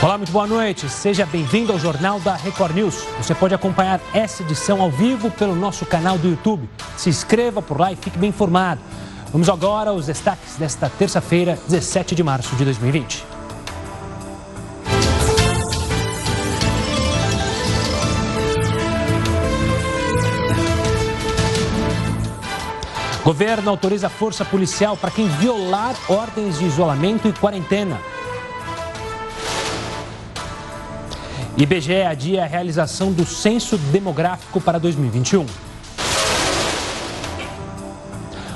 Olá, muito boa noite. Seja bem-vindo ao Jornal da Record News. Você pode acompanhar essa edição ao vivo pelo nosso canal do YouTube. Se inscreva por lá e fique bem informado. Vamos agora aos destaques desta terça-feira, 17 de março de 2020. Governo autoriza força policial para quem violar ordens de isolamento e quarentena. IBGE adia a realização do censo demográfico para 2021.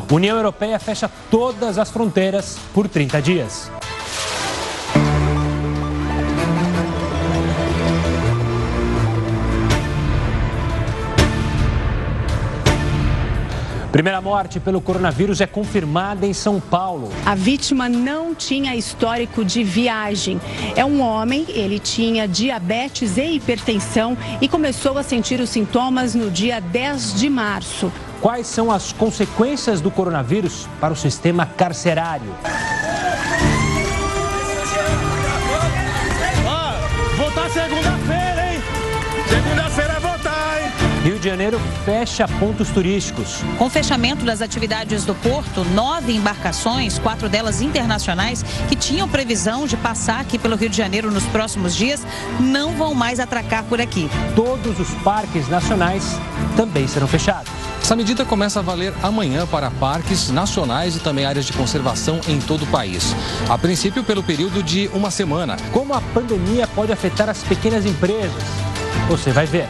União Europeia fecha todas as fronteiras por 30 dias. Primeira morte pelo coronavírus é confirmada em São Paulo. A vítima não tinha histórico de viagem. É um homem, ele tinha diabetes e hipertensão e começou a sentir os sintomas no dia 10 de março. Quais são as consequências do coronavírus para o sistema carcerário? Voltar segunda-feira, hein? Segunda-feira é votar, hein? Rio de Janeiro fecha pontos turísticos. Com o fechamento das atividades do porto, nove embarcações, quatro delas internacionais, que tinham previsão de passar aqui pelo Rio de Janeiro nos próximos dias, não vão mais atracar por aqui. Todos os parques nacionais também serão fechados. Essa medida começa a valer amanhã para parques nacionais e também áreas de conservação em todo o país. A princípio, pelo período de uma semana. Como a pandemia pode afetar as pequenas empresas? Você vai ver.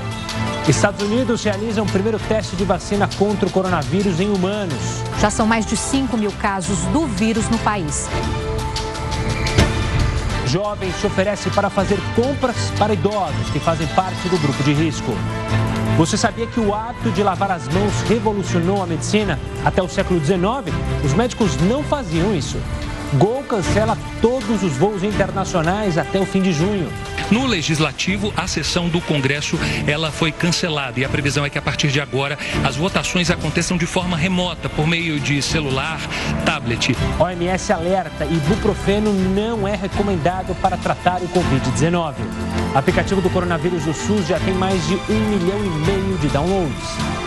Estados Unidos realizam o primeiro teste de vacina contra o coronavírus em humanos. Já são mais de 5 mil casos do vírus no país. Jovem se oferece para fazer compras para idosos que fazem parte do grupo de risco. Você sabia que o hábito de lavar as mãos revolucionou a medicina? Até o século XIX, os médicos não faziam isso. Gol cancela todos os voos internacionais até o fim de junho. No legislativo, a sessão do Congresso ela foi cancelada e a previsão é que a partir de agora as votações aconteçam de forma remota por meio de celular, tablet. OMS alerta: ibuprofeno não é recomendado para tratar o Covid-19. Aplicativo do coronavírus do SUS já tem mais de um milhão e meio de downloads.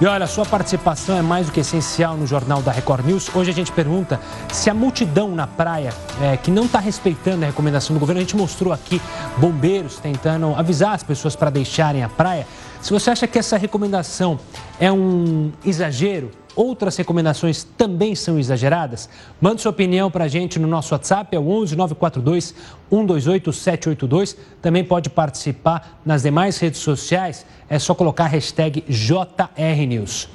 E olha, sua participação é mais do que essencial no Jornal da Record News. Hoje a gente pergunta se a multidão na praia é, que não está respeitando a recomendação do governo, a gente mostrou aqui bombeiros tentando avisar as pessoas para deixarem a praia. Se você acha que essa recomendação é um exagero, outras recomendações também são exageradas? Mande sua opinião para a gente no nosso WhatsApp, é o 11 942 128 782. Também pode participar nas demais redes sociais, é só colocar a hashtag JRNews.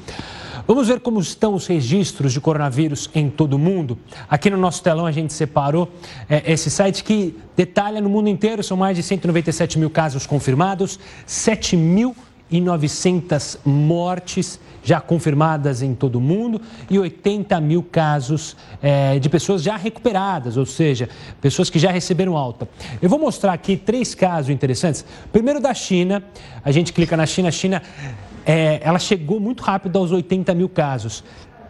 Vamos ver como estão os registros de coronavírus em todo o mundo. Aqui no nosso telão a gente separou é, esse site que detalha no mundo inteiro, são mais de 197 mil casos confirmados, 7 mil e 900 mortes já confirmadas em todo o mundo e 80 mil casos é, de pessoas já recuperadas, ou seja, pessoas que já receberam alta. Eu vou mostrar aqui três casos interessantes. Primeiro da China, a gente clica na China, a China é, ela chegou muito rápido aos 80 mil casos,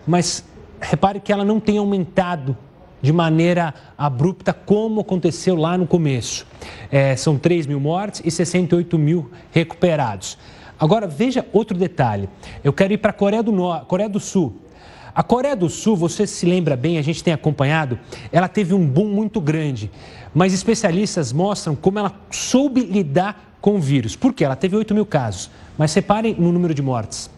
mas repare que ela não tem aumentado de maneira abrupta, como aconteceu lá no começo. É, são 3 mil mortes e 68 mil recuperados. Agora, veja outro detalhe. Eu quero ir para a Coreia do, Coreia do Sul. A Coreia do Sul, você se lembra bem, a gente tem acompanhado, ela teve um boom muito grande. Mas especialistas mostram como ela soube lidar com o vírus. Por quê? Ela teve 8 mil casos. Mas reparem no número de mortes.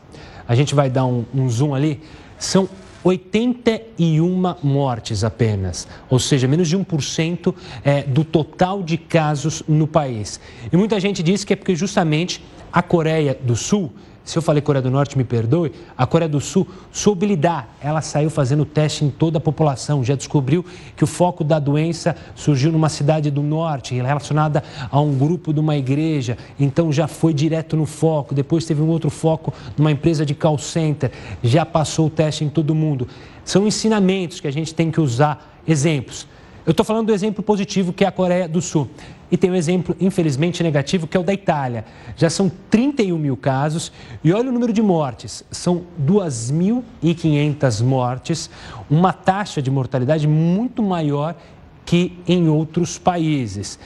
A gente vai dar um, um zoom ali. São 81 mortes apenas, ou seja, menos de 1% é, do total de casos no país. E muita gente diz que é porque justamente a Coreia do Sul, se eu falei Coreia do Norte, me perdoe, a Coreia do Sul soube lidar. Ela saiu fazendo teste em toda a população, já descobriu que o foco da doença surgiu numa cidade do norte, relacionada a um grupo de uma igreja, então já foi direto no foco. Depois teve um outro foco numa empresa de call center, já passou o teste em todo mundo. São ensinamentos que a gente tem que usar, exemplos. Eu estou falando do exemplo positivo que é a Coreia do Sul. E tem um exemplo, infelizmente, negativo, que é o da Itália. Já são 31 mil casos e olha o número de mortes. São 2.500 mortes, uma taxa de mortalidade muito maior que em outros países.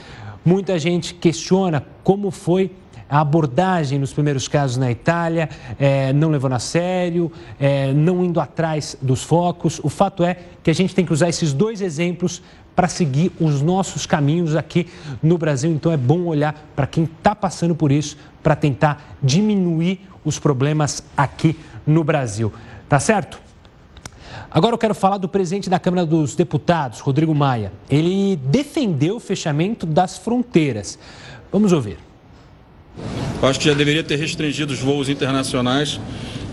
Muita gente questiona como foi a abordagem nos primeiros casos na Itália, é, não levando a sério, é, não indo atrás dos focos. O fato é que a gente tem que usar esses dois exemplos para seguir os nossos caminhos aqui no Brasil. Então é bom olhar para quem está passando por isso para tentar diminuir os problemas aqui no Brasil. Tá certo? Agora eu quero falar do presidente da Câmara dos Deputados, Rodrigo Maia. Ele defendeu o fechamento das fronteiras. Vamos ouvir. Eu acho que já deveria ter restringido os voos internacionais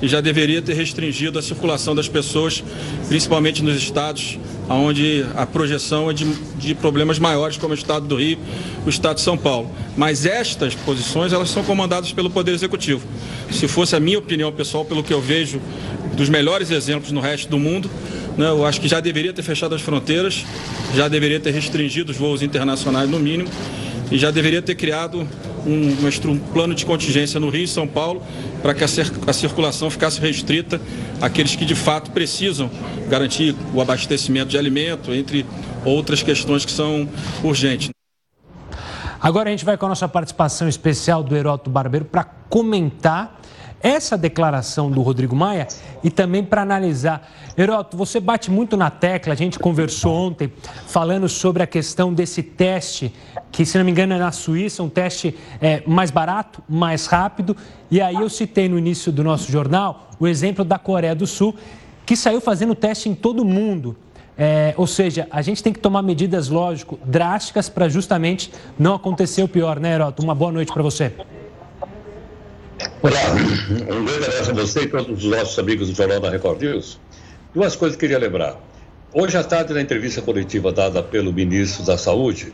e já deveria ter restringido a circulação das pessoas, principalmente nos estados onde a projeção é de, de, problemas maiores, como o estado do Rio, o estado de São Paulo. Mas estas posições, elas são comandadas pelo Poder Executivo. Se fosse a minha opinião pessoal, pelo que eu vejo dos melhores exemplos no resto do mundo. Né? Eu acho que já deveria ter fechado as fronteiras, já deveria ter restringido os voos internacionais no mínimo e já deveria ter criado um, um plano de contingência no Rio e São Paulo para que a, a circulação ficasse restrita àqueles que de fato precisam garantir o abastecimento de alimento, entre outras questões que são urgentes. Agora a gente vai com a nossa participação especial do Heroto Barbeiro para comentar essa declaração do Rodrigo Maia e também para analisar. Heroto, você bate muito na tecla, a gente conversou ontem falando sobre a questão desse teste, que se não me engano é na Suíça, um teste é, mais barato, mais rápido. E aí eu citei no início do nosso jornal o exemplo da Coreia do Sul, que saiu fazendo teste em todo o mundo. É, ou seja, a gente tem que tomar medidas, lógico, drásticas para justamente não acontecer o pior, né, Heroto? Uma boa noite para você. Olá, um grande abraço a você e todos os nossos amigos do Jornal da Record News. Duas coisas que eu queria lembrar. Hoje à tarde, na entrevista coletiva dada pelo ministro da Saúde,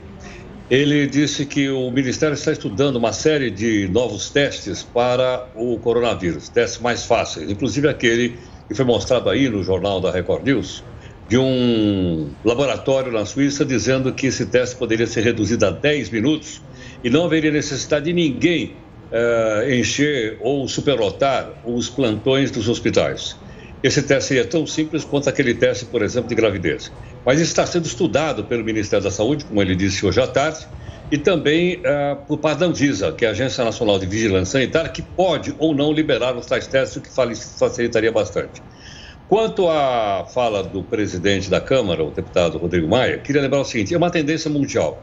ele disse que o Ministério está estudando uma série de novos testes para o coronavírus, testes mais fáceis, inclusive aquele que foi mostrado aí no Jornal da Record News, de um laboratório na Suíça dizendo que esse teste poderia ser reduzido a 10 minutos e não haveria necessidade de ninguém uh, encher ou superlotar os plantões dos hospitais. Esse teste seria tão simples quanto aquele teste, por exemplo, de gravidez. Mas está sendo estudado pelo Ministério da Saúde, como ele disse hoje à tarde, e também uh, por da Anvisa, que é a Agência Nacional de Vigilância Sanitária, que pode ou não liberar os tais testes, o que facilitaria bastante. Quanto à fala do presidente da Câmara, o deputado Rodrigo Maia, queria lembrar o seguinte: é uma tendência mundial.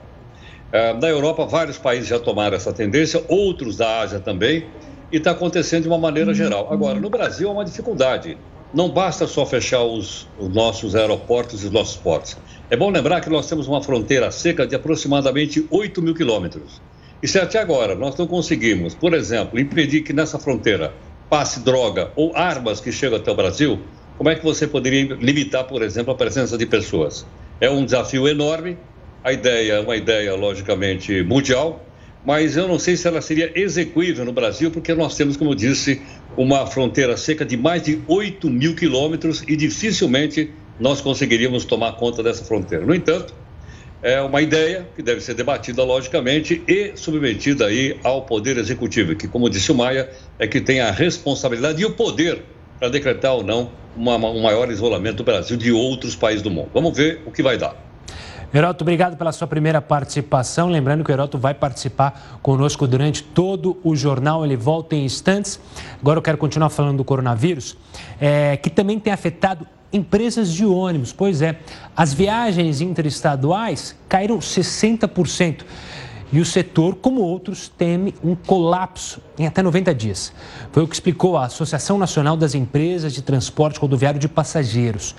É, na Europa, vários países já tomaram essa tendência, outros da Ásia também, e está acontecendo de uma maneira uhum. geral. Agora, no Brasil, é uma dificuldade. Não basta só fechar os, os nossos aeroportos e os nossos portos. É bom lembrar que nós temos uma fronteira seca de aproximadamente 8 mil quilômetros. E se até agora nós não conseguimos, por exemplo, impedir que nessa fronteira passe droga ou armas que chegam até o Brasil, como é que você poderia limitar, por exemplo, a presença de pessoas? É um desafio enorme a ideia é uma ideia, logicamente, mundial, mas eu não sei se ela seria execuível no Brasil, porque nós temos, como disse, uma fronteira seca de mais de 8 mil quilômetros e dificilmente nós conseguiríamos tomar conta dessa fronteira. No entanto, é uma ideia que deve ser debatida, logicamente, e submetida aí ao Poder Executivo, que, como disse o Maia, é que tem a responsabilidade e o poder para decretar ou não uma, um maior isolamento do Brasil de outros países do mundo. Vamos ver o que vai dar. Heroto, obrigado pela sua primeira participação. Lembrando que o Heroto vai participar conosco durante todo o jornal, ele volta em instantes. Agora eu quero continuar falando do coronavírus, é, que também tem afetado empresas de ônibus. Pois é, as viagens interestaduais caíram 60%. E o setor, como outros, teme um colapso em até 90 dias. Foi o que explicou a Associação Nacional das Empresas de Transporte Rodoviário de Passageiros.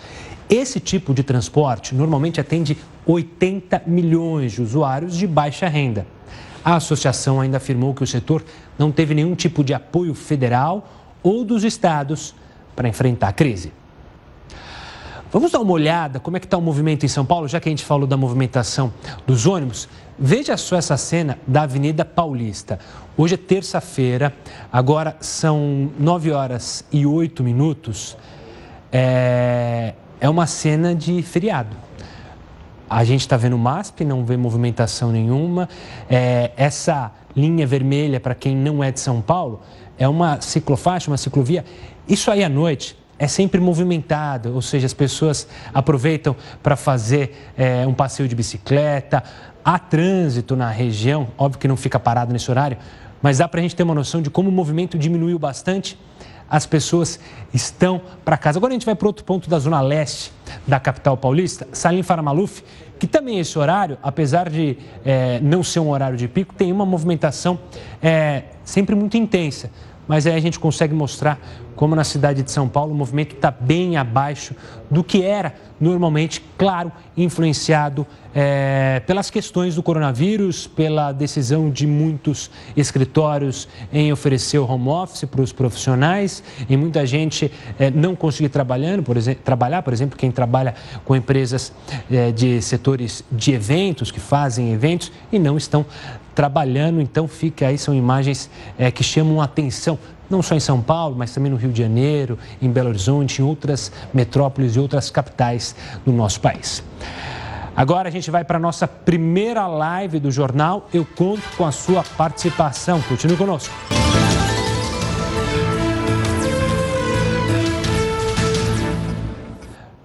Esse tipo de transporte normalmente atende 80 milhões de usuários de baixa renda. A associação ainda afirmou que o setor não teve nenhum tipo de apoio federal ou dos estados para enfrentar a crise. Vamos dar uma olhada como é que está o movimento em São Paulo, já que a gente falou da movimentação dos ônibus. Veja só essa cena da Avenida Paulista. Hoje é terça-feira, agora são 9 horas e 8 minutos. É, é uma cena de feriado. A gente está vendo MASP, não vê movimentação nenhuma. É, essa linha vermelha, para quem não é de São Paulo, é uma ciclofaixa, uma ciclovia. Isso aí à noite é sempre movimentado, ou seja, as pessoas aproveitam para fazer é, um passeio de bicicleta, há trânsito na região, óbvio que não fica parado nesse horário, mas dá para a gente ter uma noção de como o movimento diminuiu bastante. As pessoas estão para casa. Agora a gente vai para outro ponto da zona leste da capital paulista, Salim Faramaluf, que também esse horário, apesar de é, não ser um horário de pico, tem uma movimentação é, sempre muito intensa mas aí a gente consegue mostrar como na cidade de São Paulo o movimento está bem abaixo do que era normalmente, claro, influenciado é, pelas questões do coronavírus, pela decisão de muitos escritórios em oferecer o home office para os profissionais, e muita gente é, não conseguir trabalhando, por exemplo, trabalhar, por exemplo, quem trabalha com empresas é, de setores de eventos, que fazem eventos e não estão trabalhando. Então, fica aí, são imagens é, que chamam a atenção, não só em São Paulo, mas também no Rio de Janeiro, em Belo Horizonte, em outras metrópoles e outras capitais do nosso país. Agora a gente vai para a nossa primeira live do jornal. Eu conto com a sua participação. Continue conosco.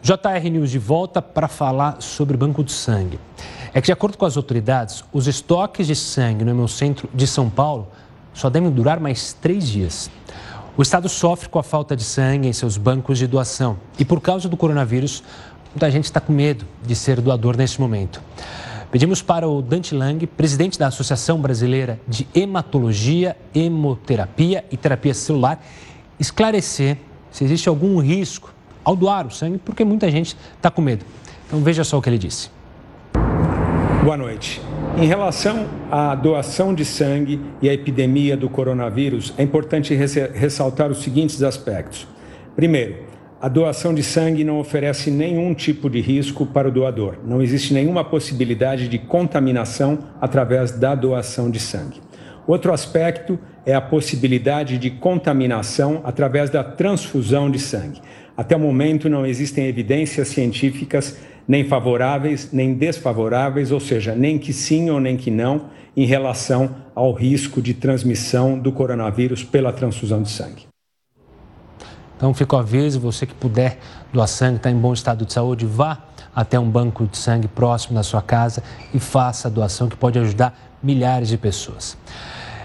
JR News de volta para falar sobre Banco de Sangue é que, de acordo com as autoridades, os estoques de sangue no Hemocentro de São Paulo só devem durar mais três dias. O estado sofre com a falta de sangue em seus bancos de doação e, por causa do coronavírus, muita gente está com medo de ser doador nesse momento. Pedimos para o Dante Lang, presidente da Associação Brasileira de Hematologia, Hemoterapia e Terapia Celular, esclarecer se existe algum risco ao doar o sangue, porque muita gente está com medo. Então veja só o que ele disse. Boa noite. Em relação à doação de sangue e à epidemia do coronavírus, é importante ressaltar os seguintes aspectos. Primeiro, a doação de sangue não oferece nenhum tipo de risco para o doador. Não existe nenhuma possibilidade de contaminação através da doação de sangue. Outro aspecto é a possibilidade de contaminação através da transfusão de sangue. Até o momento, não existem evidências científicas nem favoráveis nem desfavoráveis, ou seja, nem que sim ou nem que não, em relação ao risco de transmissão do coronavírus pela transfusão de sangue. Então fica o aviso, você que puder doar sangue, está em bom estado de saúde, vá até um banco de sangue próximo da sua casa e faça a doação que pode ajudar milhares de pessoas.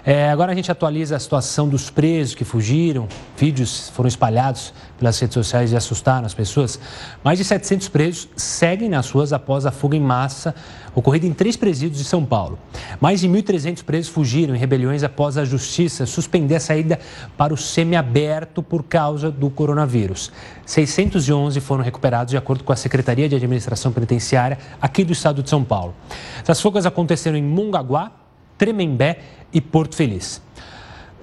É, agora a gente atualiza a situação dos presos que fugiram. Vídeos foram espalhados pelas redes sociais e assustaram as pessoas. Mais de 700 presos seguem nas ruas após a fuga em massa ocorrida em três presídios de São Paulo. Mais de 1.300 presos fugiram em rebeliões após a justiça suspender a saída para o semiaberto por causa do coronavírus. 611 foram recuperados de acordo com a Secretaria de Administração Penitenciária aqui do estado de São Paulo. As fugas aconteceram em Mongaguá, Tremembé e Porto Feliz.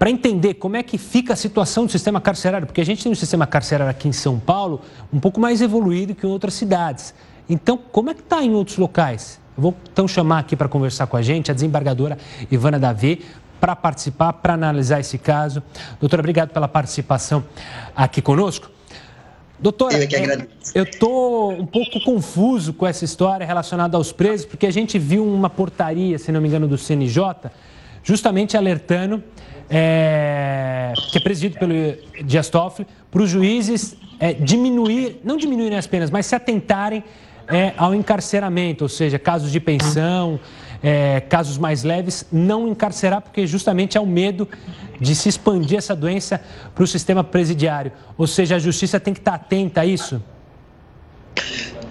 Para entender como é que fica a situação do sistema carcerário, porque a gente tem um sistema carcerário aqui em São Paulo um pouco mais evoluído que em outras cidades. Então, como é que está em outros locais? Eu vou então chamar aqui para conversar com a gente a desembargadora Ivana Davi para participar, para analisar esse caso. Doutora, obrigado pela participação aqui conosco. Doutora, eu estou um pouco confuso com essa história relacionada aos presos, porque a gente viu uma portaria, se não me engano, do CNJ, justamente alertando, é, que é presidido pelo Dias Toffoli, para os juízes é, diminuir, não diminuírem as penas, mas se atentarem é, ao encarceramento, ou seja, casos de pensão, é, casos mais leves, não encarcerar, porque justamente é o medo de se expandir essa doença para o sistema presidiário. Ou seja, a justiça tem que estar atenta a isso?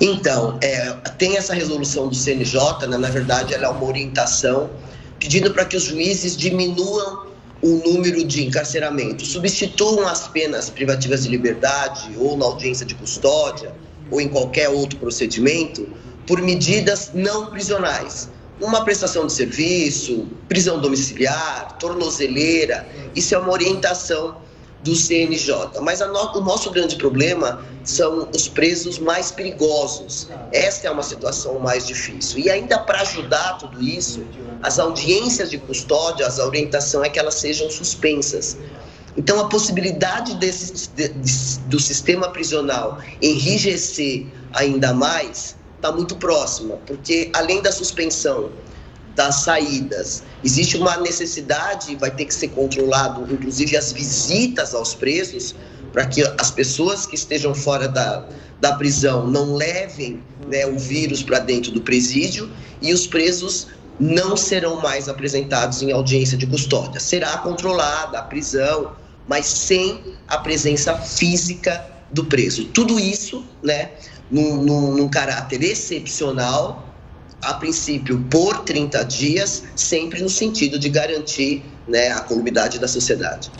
Então, é, tem essa resolução do CNJ, né? na verdade, ela é uma orientação pedindo para que os juízes diminuam o número de encarceramentos, substituam as penas privativas de liberdade ou na audiência de custódia ou em qualquer outro procedimento por medidas não prisionais. Uma prestação de serviço, prisão domiciliar, tornozeleira, isso é uma orientação do CNJ. Mas no, o nosso grande problema são os presos mais perigosos. Essa é uma situação mais difícil. E ainda para ajudar tudo isso, as audiências de custódia, a orientação é que elas sejam suspensas. Então, a possibilidade desse, de, de, do sistema prisional enrijecer ainda mais está muito próxima, porque além da suspensão das saídas. Existe uma necessidade, vai ter que ser controlado, inclusive as visitas aos presos, para que as pessoas que estejam fora da, da prisão não levem né, o vírus para dentro do presídio e os presos não serão mais apresentados em audiência de custódia. Será controlada a prisão, mas sem a presença física do preso. Tudo isso, né, num, num, num caráter excepcional, a princípio por 30 dias, sempre no sentido de garantir né, a comunidade da sociedade.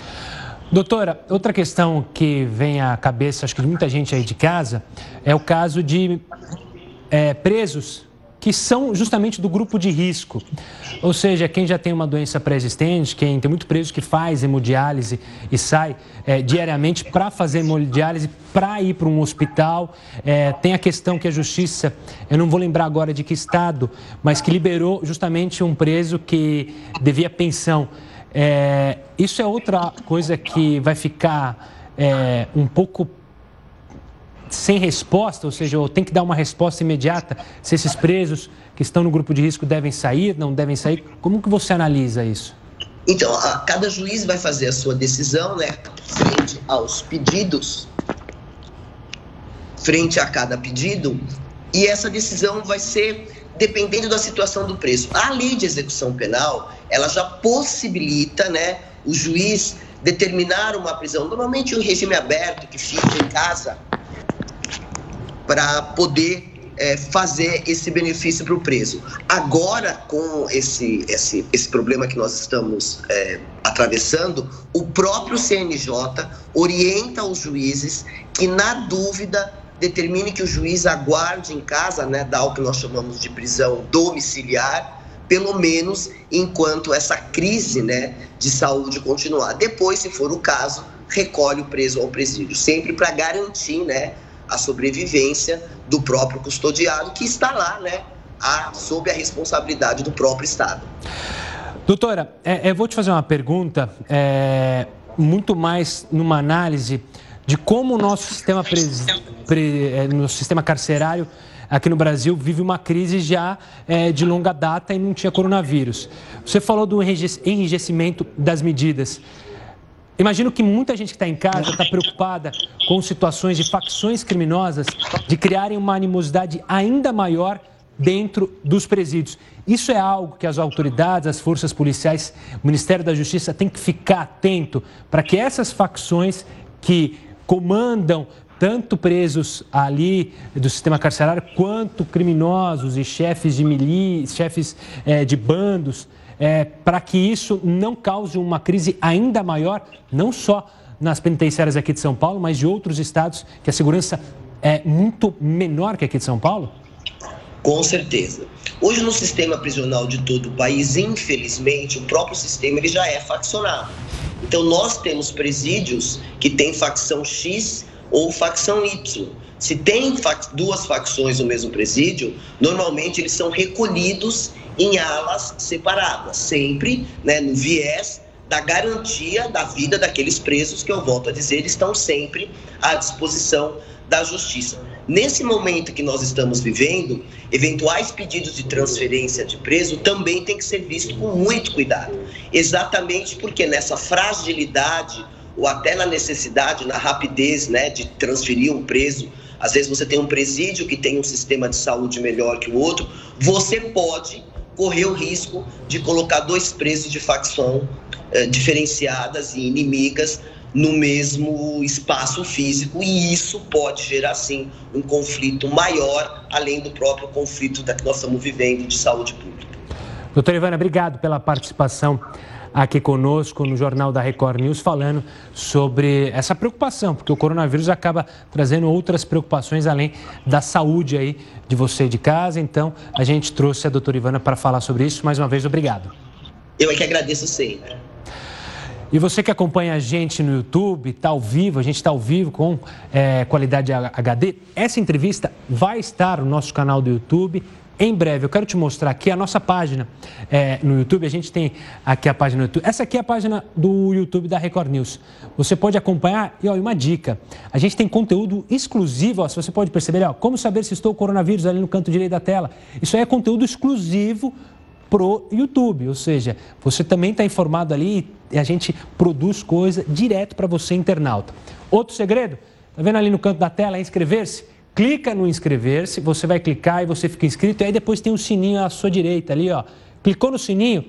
Doutora, outra questão que vem à cabeça, acho que de muita gente aí de casa, é o caso de é, presos que são justamente do grupo de risco. Ou seja, quem já tem uma doença pré-existente, quem tem muito preso que faz hemodiálise e sai é, diariamente para fazer hemodiálise, para ir para um hospital. É, tem a questão que a justiça, eu não vou lembrar agora de que estado, mas que liberou justamente um preso que devia pensão. É, isso é outra coisa que vai ficar um pouco sem resposta, ou seja, tem que dar uma resposta imediata se esses presos que estão no grupo de risco devem sair, não devem sair. Como que você analisa isso? Então, a, cada juiz vai fazer a sua decisão, né, frente aos pedidos, frente a cada pedido, e essa decisão vai ser dependendo da situação do preso. A lei de execução penal, ela já possibilita, né, o juiz determinar uma prisão, normalmente um regime aberto que fica em casa para poder é, fazer esse benefício para o preso. Agora, com esse, esse, esse problema que nós estamos é, atravessando, o próprio CNJ orienta os juízes que, na dúvida, determine que o juiz aguarde em casa, né, dá o que nós chamamos de prisão domiciliar, pelo menos enquanto essa crise né, de saúde continuar. Depois, se for o caso, recolhe o preso ao presídio, sempre para garantir né, a sobrevivência do próprio custodiado que está lá, né, a, sob a responsabilidade do próprio Estado. Doutora, é, eu vou te fazer uma pergunta, é, muito mais numa análise de como o nosso sistema, pre, é, no sistema carcerário aqui no Brasil vive uma crise já é, de longa data e não tinha coronavírus. Você falou do enrijecimento das medidas. Imagino que muita gente que está em casa está preocupada com situações de facções criminosas de criarem uma animosidade ainda maior dentro dos presídios. Isso é algo que as autoridades, as forças policiais, o Ministério da Justiça tem que ficar atento para que essas facções que comandam tanto presos ali do sistema carcerário quanto criminosos e chefes de milícias, chefes é, de bandos, é, para que isso não cause uma crise ainda maior, não só nas penitenciárias aqui de São Paulo, mas de outros estados que a segurança é muito menor que aqui de São Paulo? Com certeza. Hoje no sistema prisional de todo o país, infelizmente, o próprio sistema ele já é faccionado. Então nós temos presídios que têm facção X ou facção Y. Se tem duas facções no mesmo presídio, normalmente eles são recolhidos em alas separadas, sempre né, no viés da garantia da vida daqueles presos que eu volto a dizer estão sempre à disposição da justiça. Nesse momento que nós estamos vivendo, eventuais pedidos de transferência de preso também tem que ser visto com muito cuidado, exatamente porque nessa fragilidade ou até na necessidade, na rapidez, né, de transferir um preso às vezes você tem um presídio que tem um sistema de saúde melhor que o outro, você pode correr o risco de colocar dois presos de facção eh, diferenciadas e inimigas no mesmo espaço físico e isso pode gerar sim um conflito maior além do próprio conflito da que nós estamos vivendo de saúde pública. Doutora Ivana, obrigado pela participação aqui conosco no Jornal da Record News falando sobre essa preocupação, porque o coronavírus acaba trazendo outras preocupações além da saúde aí de você de casa. Então, a gente trouxe a doutora Ivana para falar sobre isso. Mais uma vez, obrigado. Eu é que agradeço sempre. E você que acompanha a gente no YouTube, está ao vivo, a gente está ao vivo com é, qualidade HD. Essa entrevista vai estar no nosso canal do YouTube em breve. Eu quero te mostrar aqui a nossa página é, no YouTube. A gente tem aqui a página do YouTube. Essa aqui é a página do YouTube da Record News. Você pode acompanhar e ó, uma dica: a gente tem conteúdo exclusivo. Ó, se você pode perceber, ó, como saber se estou coronavírus ali no canto direito da tela. Isso aí é conteúdo exclusivo pro YouTube, ou seja, você também está informado ali e a gente produz coisa direto para você, internauta. Outro segredo, tá vendo ali no canto da tela, é inscrever-se? Clica no inscrever-se, você vai clicar e você fica inscrito, e aí depois tem um sininho à sua direita ali, ó. Clicou no sininho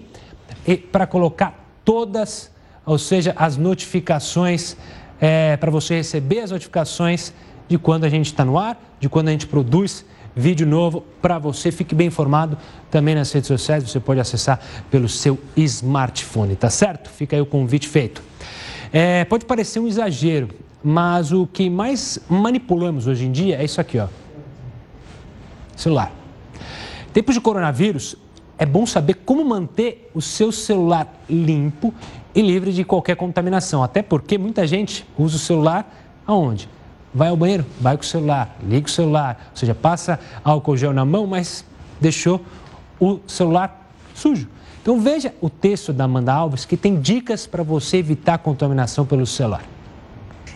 para colocar todas, ou seja, as notificações, é, para você receber as notificações de quando a gente está no ar, de quando a gente produz vídeo novo para você. Fique bem informado também nas redes sociais, você pode acessar pelo seu smartphone, tá certo? Fica aí o convite feito. É, pode parecer um exagero, mas o que mais manipulamos hoje em dia é isso aqui, ó. Celular. Tempos de coronavírus, é bom saber como manter o seu celular limpo e livre de qualquer contaminação. Até porque muita gente usa o celular aonde? vai ao banheiro, vai com o celular, liga o celular, ou seja, passa álcool gel na mão, mas deixou o celular sujo. Então veja o texto da Amanda Alves que tem dicas para você evitar contaminação pelo celular.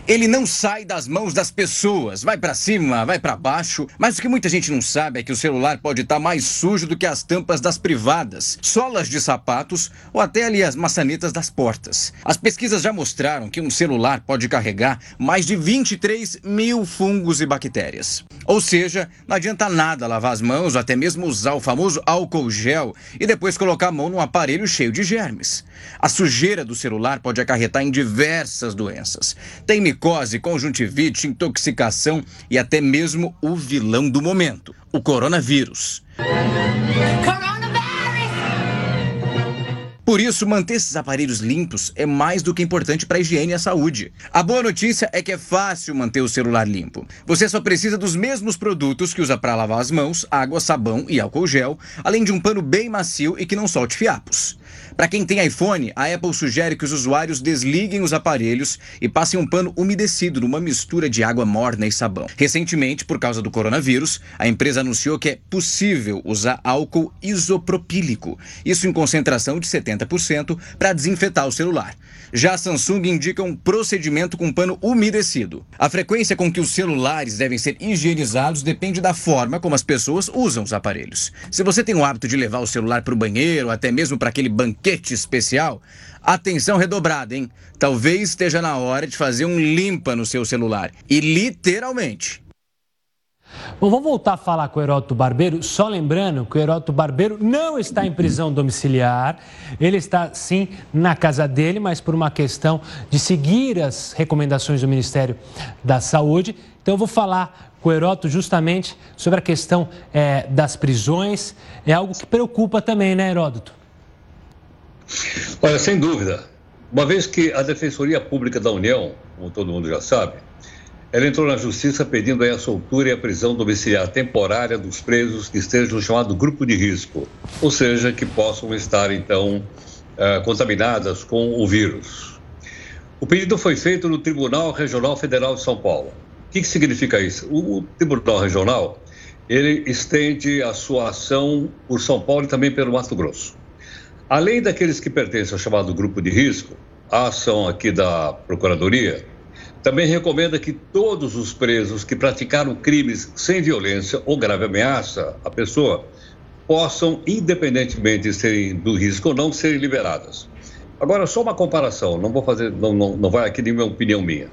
Ele não sai das mãos das pessoas, vai para cima, vai para baixo, mas o que muita gente não sabe é que o celular pode estar tá mais sujo do que as tampas das privadas, solas de sapatos ou até ali as maçanetas das portas. As pesquisas já mostraram que um celular pode carregar mais de 23 mil fungos e bactérias. Ou seja, não adianta nada lavar as mãos ou até mesmo usar o famoso álcool gel e depois colocar a mão num aparelho cheio de germes. A sujeira do celular pode acarretar em diversas doenças. Tem micose, conjuntivite, intoxicação e até mesmo o vilão do momento, o coronavírus. Por isso, manter esses aparelhos limpos é mais do que importante para a higiene e a saúde. A boa notícia é que é fácil manter o celular limpo. Você só precisa dos mesmos produtos que usa para lavar as mãos, água, sabão e álcool gel, além de um pano bem macio e que não solte fiapos. Para quem tem iPhone, a Apple sugere que os usuários desliguem os aparelhos e passem um pano umedecido numa mistura de água morna e sabão. Recentemente, por causa do coronavírus, a empresa anunciou que é possível usar álcool isopropílico, isso em concentração de 70%, para desinfetar o celular. Já a Samsung indica um procedimento com pano umedecido. A frequência com que os celulares devem ser higienizados depende da forma como as pessoas usam os aparelhos. Se você tem o hábito de levar o celular para o banheiro, até mesmo para aquele banquete especial, atenção redobrada, hein? Talvez esteja na hora de fazer um limpa no seu celular. E literalmente. Bom, vamos voltar a falar com o Heródoto Barbeiro, só lembrando que o Heródoto Barbeiro não está em prisão domiciliar, ele está sim na casa dele, mas por uma questão de seguir as recomendações do Ministério da Saúde. Então eu vou falar com o Heródoto justamente sobre a questão é, das prisões, é algo que preocupa também, né, Heródoto? Olha, sem dúvida. Uma vez que a Defensoria Pública da União, como todo mundo já sabe, ela entrou na justiça pedindo a soltura e a prisão domiciliar temporária dos presos que estejam no chamado grupo de risco, ou seja, que possam estar, então, uh, contaminadas com o vírus. O pedido foi feito no Tribunal Regional Federal de São Paulo. O que, que significa isso? O Tribunal Regional, ele estende a sua ação por São Paulo e também pelo Mato Grosso. Além daqueles que pertencem ao chamado grupo de risco, a ação aqui da Procuradoria também recomenda que todos os presos que praticaram crimes sem violência ou grave ameaça à pessoa possam, independentemente de serem do risco ou não, serem liberadas. Agora, só uma comparação, não vou fazer, não, não, não vai aqui nenhuma opinião minha.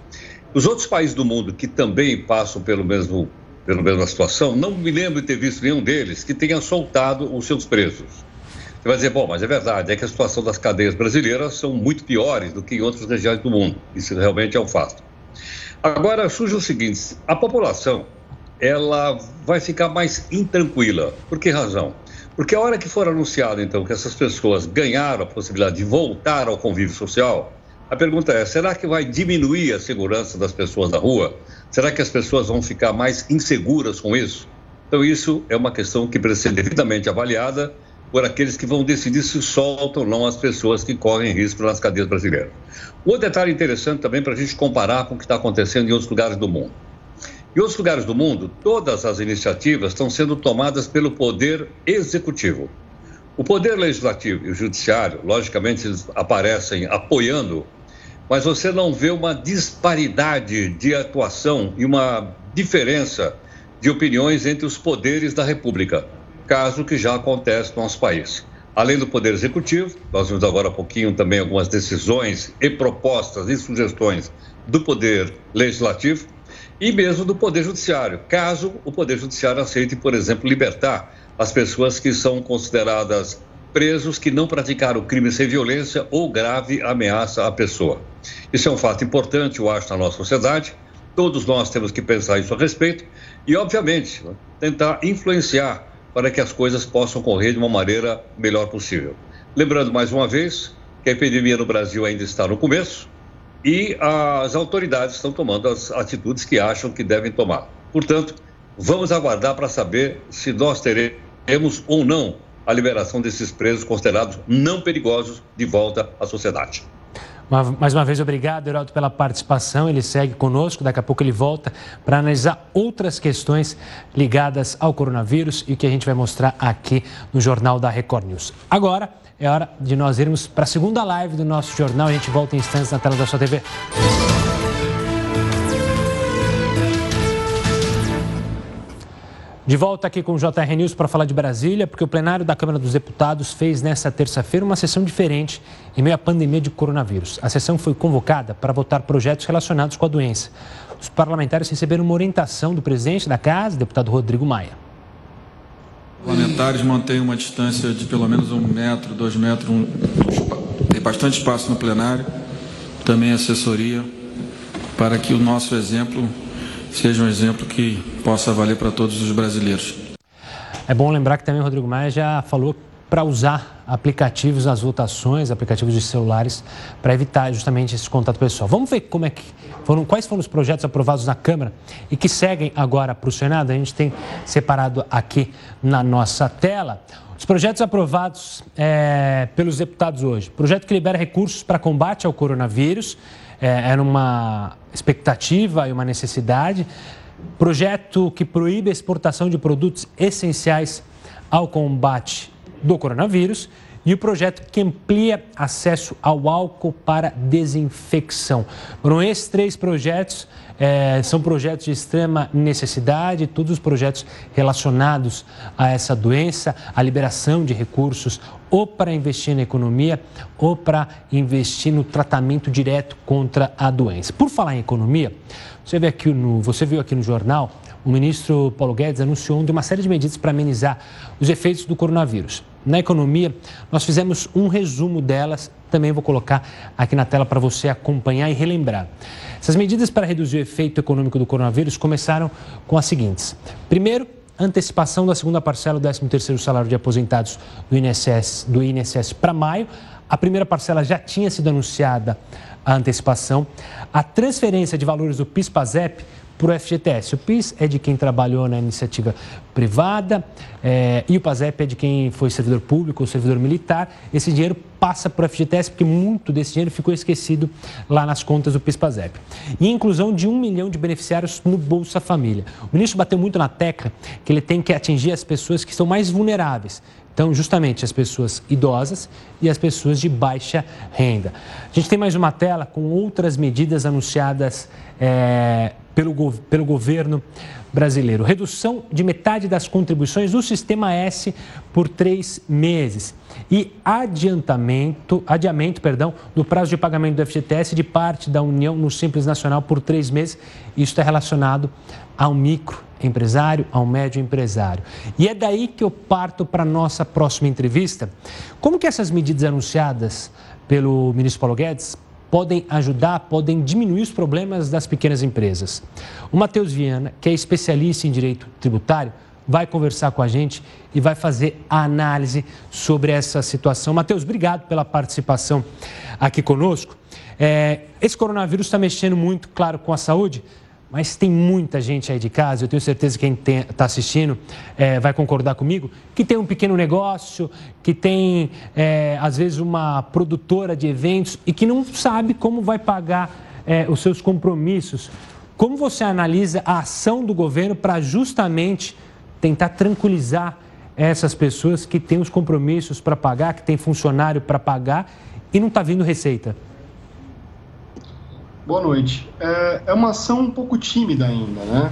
Os outros países do mundo que também passam pelo mesmo, pela mesma situação, não me lembro de ter visto nenhum deles que tenha soltado os seus presos. Você vai dizer, bom, mas é verdade, é que a situação das cadeias brasileiras são muito piores do que em outras regiões do mundo. Isso realmente é um fato. Agora surge o seguinte: a população ela vai ficar mais intranquila. Por que razão? Porque a hora que for anunciado, então, que essas pessoas ganharam a possibilidade de voltar ao convívio social, a pergunta é: será que vai diminuir a segurança das pessoas na rua? Será que as pessoas vão ficar mais inseguras com isso? Então, isso é uma questão que precisa ser devidamente avaliada por aqueles que vão decidir se soltam ou não as pessoas que correm risco nas cadeias brasileiras. Outro detalhe interessante também para a gente comparar com o que está acontecendo em outros lugares do mundo. Em outros lugares do mundo, todas as iniciativas estão sendo tomadas pelo poder executivo. O poder legislativo e o judiciário, logicamente, eles aparecem apoiando, mas você não vê uma disparidade de atuação e uma diferença de opiniões entre os poderes da República caso que já acontece no nosso país. Além do Poder Executivo, nós vimos agora há pouquinho também algumas decisões e propostas e sugestões do Poder Legislativo e mesmo do Poder Judiciário, caso o Poder Judiciário aceite, por exemplo, libertar as pessoas que são consideradas presos que não praticaram crime sem violência ou grave ameaça à pessoa. Isso é um fato importante, eu acho, na nossa sociedade. Todos nós temos que pensar isso a respeito e, obviamente, tentar influenciar para que as coisas possam correr de uma maneira melhor possível. Lembrando mais uma vez que a epidemia no Brasil ainda está no começo e as autoridades estão tomando as atitudes que acham que devem tomar. Portanto, vamos aguardar para saber se nós teremos ou não a liberação desses presos considerados não perigosos de volta à sociedade. Mais uma vez, obrigado, Heraldo, pela participação. Ele segue conosco. Daqui a pouco ele volta para analisar outras questões ligadas ao coronavírus e que a gente vai mostrar aqui no Jornal da Record News. Agora é hora de nós irmos para a segunda live do nosso jornal. A gente volta em instantes na tela da sua TV. De volta aqui com o JR News para falar de Brasília, porque o plenário da Câmara dos Deputados fez nesta terça-feira uma sessão diferente em meio à pandemia de coronavírus. A sessão foi convocada para votar projetos relacionados com a doença. Os parlamentares receberam uma orientação do presidente da Casa, deputado Rodrigo Maia. Parlamentares mantêm uma distância de pelo menos um metro, dois metros, um... tem bastante espaço no plenário, também assessoria, para que o nosso exemplo seja um exemplo que possa valer para todos os brasileiros. É bom lembrar que também o Rodrigo Maia já falou para usar aplicativos nas votações, aplicativos de celulares, para evitar justamente esse contato pessoal. Vamos ver como é que foram, quais foram os projetos aprovados na Câmara e que seguem agora para o Senado. A gente tem separado aqui na nossa tela. Os projetos aprovados é, pelos deputados hoje. Projeto que libera recursos para combate ao coronavírus é, era uma expectativa e uma necessidade. Projeto que proíbe a exportação de produtos essenciais ao combate do coronavírus e o projeto que amplia acesso ao álcool para desinfecção. Foram esses três projetos, é, são projetos de extrema necessidade, todos os projetos relacionados a essa doença, a liberação de recursos ou para investir na economia ou para investir no tratamento direto contra a doença. Por falar em economia, você, vê aqui no, você viu aqui no jornal, o ministro Paulo Guedes anunciou uma série de medidas para amenizar os efeitos do coronavírus na economia, nós fizemos um resumo delas, também vou colocar aqui na tela para você acompanhar e relembrar. Essas medidas para reduzir o efeito econômico do coronavírus começaram com as seguintes. Primeiro, antecipação da segunda parcela do 13º salário de aposentados do INSS, do INSS para maio. A primeira parcela já tinha sido anunciada a antecipação. A transferência de valores do PIS-PASEP para o FGTS. O PIS é de quem trabalhou na iniciativa privada é, e o PASEP é de quem foi servidor público ou servidor militar. Esse dinheiro passa para o FGTS porque muito desse dinheiro ficou esquecido lá nas contas do PIS-PASEP. E inclusão de um milhão de beneficiários no Bolsa Família. O ministro bateu muito na tecla que ele tem que atingir as pessoas que são mais vulneráveis. Então, justamente as pessoas idosas e as pessoas de baixa renda. A gente tem mais uma tela com outras medidas anunciadas é, pelo, pelo governo brasileiro. Redução de metade das contribuições do Sistema S por três meses. E adiantamento, adiamento perdão, do prazo de pagamento do FGTS de parte da União no Simples Nacional por três meses. Isso está relacionado ao microempresário, ao médio empresário. E é daí que eu parto para a nossa próxima entrevista. Como que essas medidas anunciadas pelo ministro Paulo Guedes podem ajudar, podem diminuir os problemas das pequenas empresas. O Matheus Viana, que é especialista em direito tributário, vai conversar com a gente e vai fazer a análise sobre essa situação. Matheus, obrigado pela participação aqui conosco. É, esse coronavírus está mexendo muito, claro, com a saúde, mas tem muita gente aí de casa, eu tenho certeza que quem está assistindo é, vai concordar comigo, que tem um pequeno negócio, que tem, é, às vezes, uma produtora de eventos e que não sabe como vai pagar é, os seus compromissos. Como você analisa a ação do governo para justamente tentar tranquilizar essas pessoas que têm os compromissos para pagar, que têm funcionário para pagar e não está vindo receita? Boa noite. É, é, uma ação um pouco tímida ainda, né?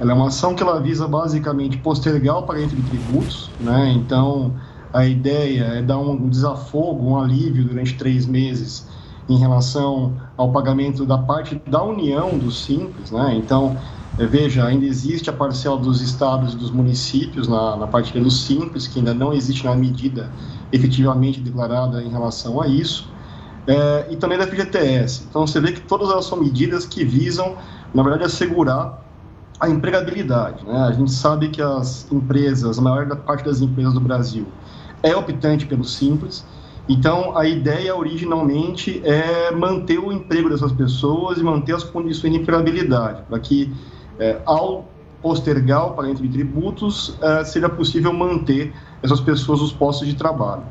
Ela é uma ação que ela visa basicamente postergar o pagamento de tributos, né? Então, a ideia é dar um desafogo, um alívio durante três meses em relação ao pagamento da parte da União do Simples, né? Então, é, veja, ainda existe a parcela dos estados e dos municípios na, na partilha do Simples, que ainda não existe na medida efetivamente declarada em relação a isso, é, e também da FGTS. Então, você vê que todas elas são medidas que visam, na verdade, assegurar a empregabilidade. Né? A gente sabe que as empresas, a maior parte das empresas do Brasil, é optante pelo Simples, então, a ideia originalmente é manter o emprego dessas pessoas e manter as condições de empregabilidade, para que, é, ao postergar o pagamento de tributos, é, seja possível manter essas pessoas nos postos de trabalho.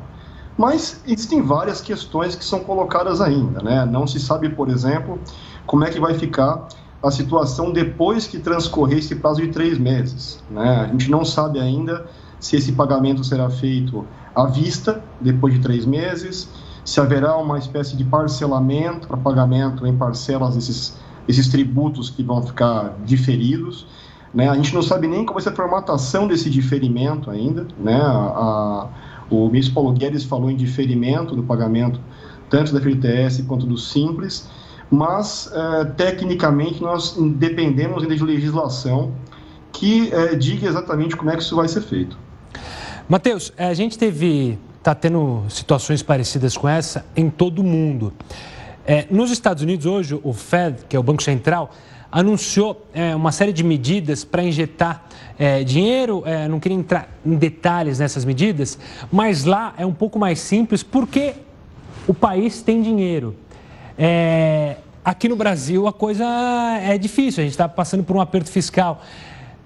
Mas existem várias questões que são colocadas ainda, né? Não se sabe, por exemplo, como é que vai ficar a situação depois que transcorrer esse prazo de três meses, né? A gente não sabe ainda se esse pagamento será feito à vista, depois de três meses, se haverá uma espécie de parcelamento para pagamento em parcelas desses, desses tributos que vão ficar diferidos. Né? A gente não sabe nem como vai ser a formatação desse diferimento ainda. Né? A, o ministro Paulo Guedes falou em diferimento do pagamento tanto da FGTS quanto do Simples, mas é, tecnicamente nós dependemos ainda de legislação que é, diga exatamente como é que isso vai ser feito. Matheus, a gente teve, está tendo situações parecidas com essa em todo o mundo. É, nos Estados Unidos, hoje, o Fed, que é o Banco Central, anunciou é, uma série de medidas para injetar é, dinheiro. É, não queria entrar em detalhes nessas medidas, mas lá é um pouco mais simples porque o país tem dinheiro. É, aqui no Brasil a coisa é difícil, a gente está passando por um aperto fiscal.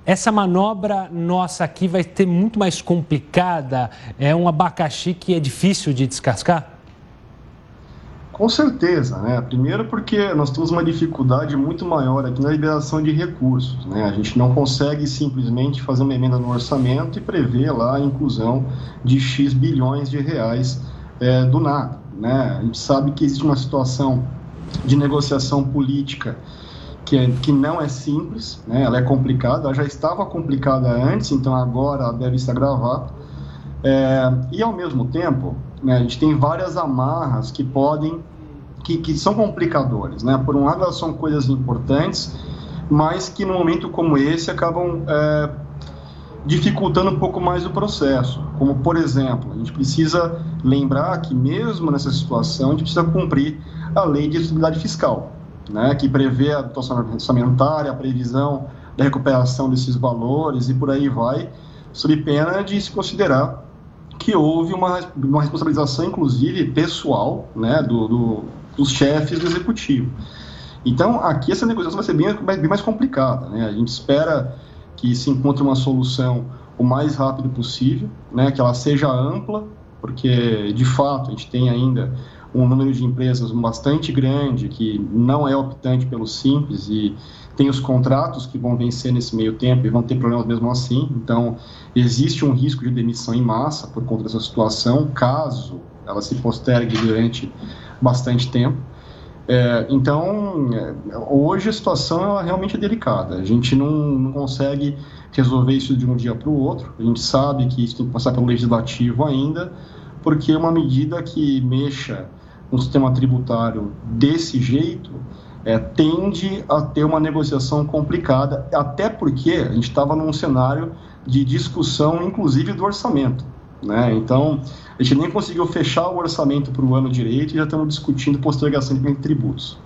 Essa manobra nossa aqui vai ter muito mais complicada? É um abacaxi que é difícil de descascar? Com certeza, né? Primeiro porque nós temos uma dificuldade muito maior aqui na liberação de recursos, né? A gente não consegue simplesmente fazer uma emenda no orçamento e prever lá a inclusão de X bilhões de reais é, do nada, né? A gente sabe que existe uma situação de negociação política que, é, que não é simples, né? ela é complicada, ela já estava complicada antes, então agora ela deve se agravar. É, e ao mesmo tempo, né, a gente tem várias amarras que podem, que, que são complicadores. Né? Por um lado, elas são coisas importantes, mas que no momento como esse acabam é, dificultando um pouco mais o processo. Como, por exemplo, a gente precisa lembrar que, mesmo nessa situação, a gente precisa cumprir a lei de estabilidade fiscal né, que prevê a dotação orçamentária, a previsão da recuperação desses valores e por aí vai, sob pena de se considerar que houve uma, uma responsabilização, inclusive pessoal, né, do, do, dos chefes do executivo. Então, aqui essa negociação vai ser bem, bem mais complicada. Né? A gente espera que se encontre uma solução o mais rápido possível, né, que ela seja ampla, porque de fato a gente tem ainda um número de empresas bastante grande que não é optante pelo Simples e tem os contratos que vão vencer nesse meio tempo e vão ter problemas mesmo assim. Então, existe um risco de demissão em massa por conta dessa situação, caso ela se postergue durante bastante tempo. É, então, hoje a situação ela realmente é delicada. A gente não, não consegue resolver isso de um dia para o outro. A gente sabe que isso tem que passar pelo legislativo ainda, porque é uma medida que mexa um sistema tributário desse jeito é, tende a ter uma negociação complicada, até porque a gente estava num cenário de discussão, inclusive, do orçamento. Né? Então, a gente nem conseguiu fechar o orçamento para o ano direito e já estamos discutindo postergação de tributos.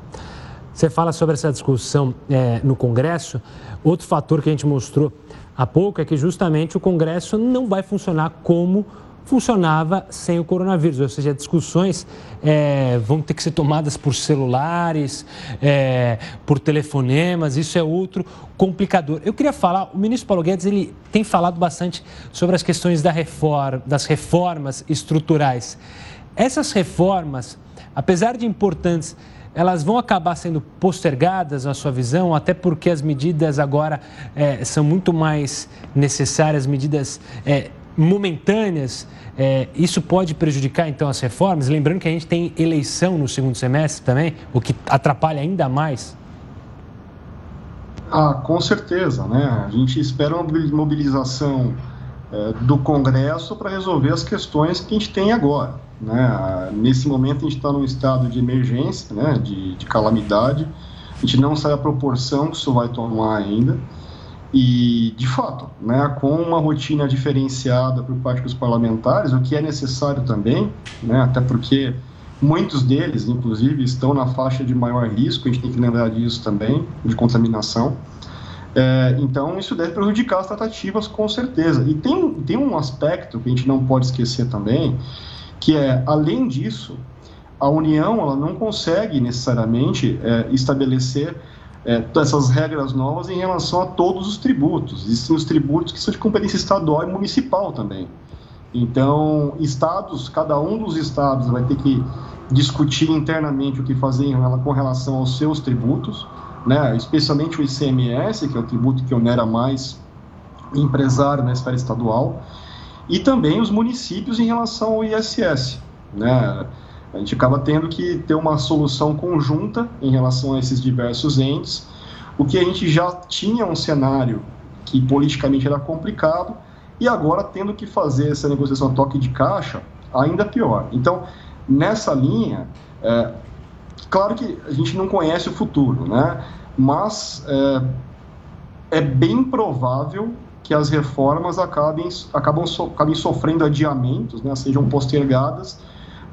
Você fala sobre essa discussão é, no Congresso. Outro fator que a gente mostrou há pouco é que justamente o Congresso não vai funcionar como funcionava sem o coronavírus, ou seja, discussões é, vão ter que ser tomadas por celulares, é, por telefonemas, isso é outro complicador. Eu queria falar, o ministro Paulo Guedes ele tem falado bastante sobre as questões da reforma, das reformas estruturais. Essas reformas, apesar de importantes, elas vão acabar sendo postergadas na sua visão, até porque as medidas agora é, são muito mais necessárias, medidas é, momentâneas, é, isso pode prejudicar então as reformas? Lembrando que a gente tem eleição no segundo semestre também, o que atrapalha ainda mais. Ah, com certeza, né? A gente espera uma mobilização é, do Congresso para resolver as questões que a gente tem agora. Né? Nesse momento, a gente está num estado de emergência, né? de, de calamidade. A gente não sabe a proporção que isso vai tomar ainda. E, de fato, né, com uma rotina diferenciada por parte dos parlamentares, o que é necessário também, né, até porque muitos deles, inclusive, estão na faixa de maior risco, a gente tem que lembrar disso também, de contaminação. É, então, isso deve prejudicar as tratativas, com certeza. E tem, tem um aspecto que a gente não pode esquecer também, que é, além disso, a União ela não consegue necessariamente é, estabelecer é, essas regras novas em relação a todos os tributos. Existem os tributos que são de competência estadual e municipal também. Então, estados, cada um dos estados vai ter que discutir internamente o que fazer com relação aos seus tributos, né? especialmente o ICMS, que é o tributo que onera mais empresário na esfera estadual, e também os municípios em relação ao ISS. Né? A gente acaba tendo que ter uma solução conjunta em relação a esses diversos entes, o que a gente já tinha um cenário que politicamente era complicado, e agora tendo que fazer essa negociação toque de caixa, ainda pior. Então, nessa linha, é, claro que a gente não conhece o futuro, né? mas é, é bem provável que as reformas acabem, acabam so, acabem sofrendo adiamentos, né? sejam postergadas,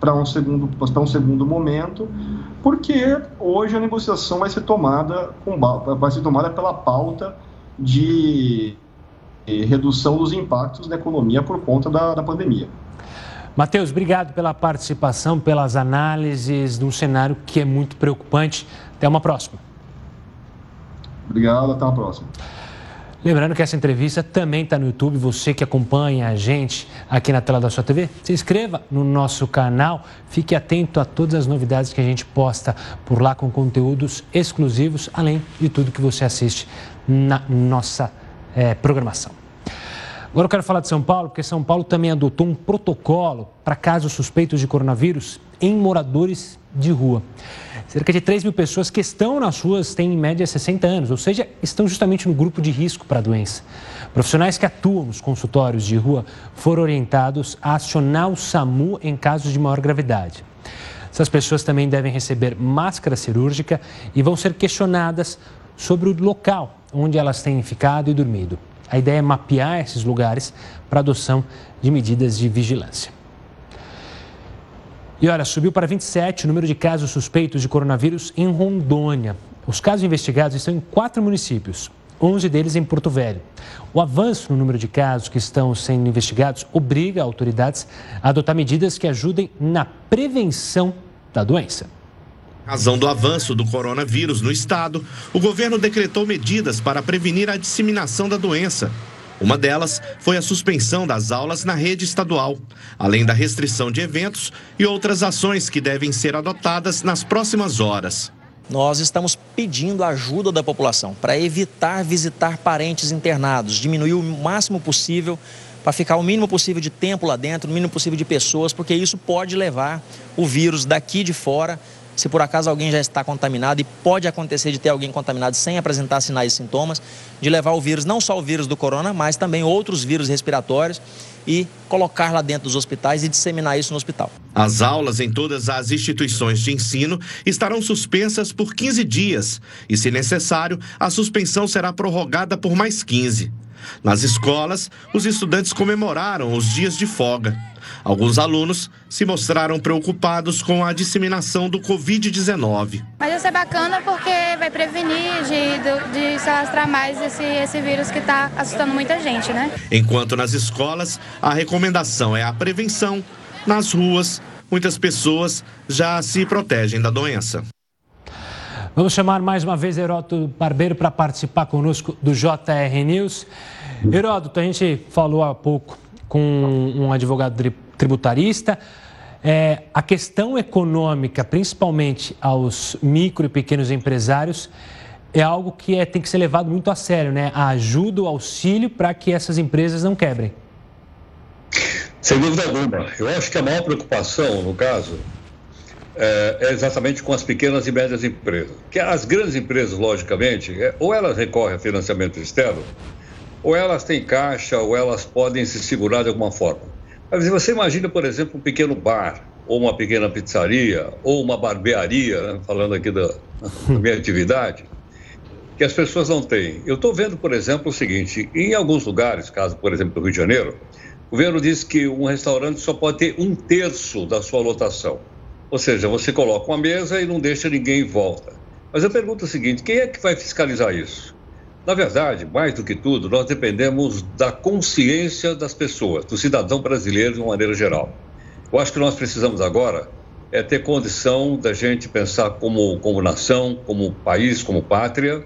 para um segundo para um segundo momento, porque hoje a negociação vai ser tomada com vai ser tomada pela pauta de redução dos impactos da economia por conta da, da pandemia. Matheus, obrigado pela participação, pelas análises de um cenário que é muito preocupante. Até uma próxima. Obrigado, até uma próxima. Lembrando que essa entrevista também está no YouTube. Você que acompanha a gente aqui na tela da sua TV, se inscreva no nosso canal. Fique atento a todas as novidades que a gente posta por lá com conteúdos exclusivos, além de tudo que você assiste na nossa é, programação. Agora eu quero falar de São Paulo, porque São Paulo também adotou um protocolo para casos suspeitos de coronavírus em moradores de rua. Cerca de 3 mil pessoas que estão nas ruas têm em média 60 anos, ou seja, estão justamente no grupo de risco para a doença. Profissionais que atuam nos consultórios de rua foram orientados a acionar o SAMU em casos de maior gravidade. Essas pessoas também devem receber máscara cirúrgica e vão ser questionadas sobre o local onde elas têm ficado e dormido. A ideia é mapear esses lugares para adoção de medidas de vigilância. E olha, subiu para 27 o número de casos suspeitos de coronavírus em Rondônia. Os casos investigados estão em quatro municípios, 11 deles em Porto Velho. O avanço no número de casos que estão sendo investigados obriga autoridades a adotar medidas que ajudem na prevenção da doença. Razão do avanço do coronavírus no estado, o governo decretou medidas para prevenir a disseminação da doença. Uma delas foi a suspensão das aulas na rede estadual, além da restrição de eventos e outras ações que devem ser adotadas nas próximas horas. Nós estamos pedindo ajuda da população para evitar visitar parentes internados, diminuir o máximo possível para ficar o mínimo possível de tempo lá dentro, o mínimo possível de pessoas, porque isso pode levar o vírus daqui de fora se por acaso alguém já está contaminado, e pode acontecer de ter alguém contaminado sem apresentar sinais e sintomas, de levar o vírus, não só o vírus do corona, mas também outros vírus respiratórios e colocar lá dentro dos hospitais e disseminar isso no hospital. As aulas em todas as instituições de ensino estarão suspensas por 15 dias e, se necessário, a suspensão será prorrogada por mais 15. Nas escolas, os estudantes comemoraram os dias de folga. Alguns alunos se mostraram preocupados com a disseminação do Covid-19. Mas isso é bacana porque vai prevenir de, de se alastrar mais esse, esse vírus que está assustando muita gente, né? Enquanto nas escolas, a recomendação é a prevenção, nas ruas, muitas pessoas já se protegem da doença. Vamos chamar mais uma vez Heródoto Barbeiro para participar conosco do JR News. Heródoto, a gente falou há pouco com um advogado tributarista. É, a questão econômica, principalmente aos micro e pequenos empresários, é algo que é, tem que ser levado muito a sério, né? A ajuda, o auxílio para que essas empresas não quebrem. Sem dúvida alguma. Eu acho que a maior preocupação, no caso, é, é exatamente com as pequenas e médias empresas. Que as grandes empresas, logicamente, é, ou elas recorrem a financiamento externo, ou elas têm caixa, ou elas podem se segurar de alguma forma. Mas você imagina, por exemplo, um pequeno bar, ou uma pequena pizzaria, ou uma barbearia, né? falando aqui da, da minha atividade, que as pessoas não têm. Eu estou vendo, por exemplo, o seguinte: em alguns lugares, caso, por exemplo, do Rio de Janeiro, o governo diz que um restaurante só pode ter um terço da sua lotação. Ou seja, você coloca uma mesa e não deixa ninguém em volta. Mas eu pergunto o seguinte: quem é que vai fiscalizar isso? Na verdade, mais do que tudo, nós dependemos da consciência das pessoas, do cidadão brasileiro de uma maneira geral. Eu acho que nós precisamos agora é ter condição da gente pensar como, como nação, como país, como pátria,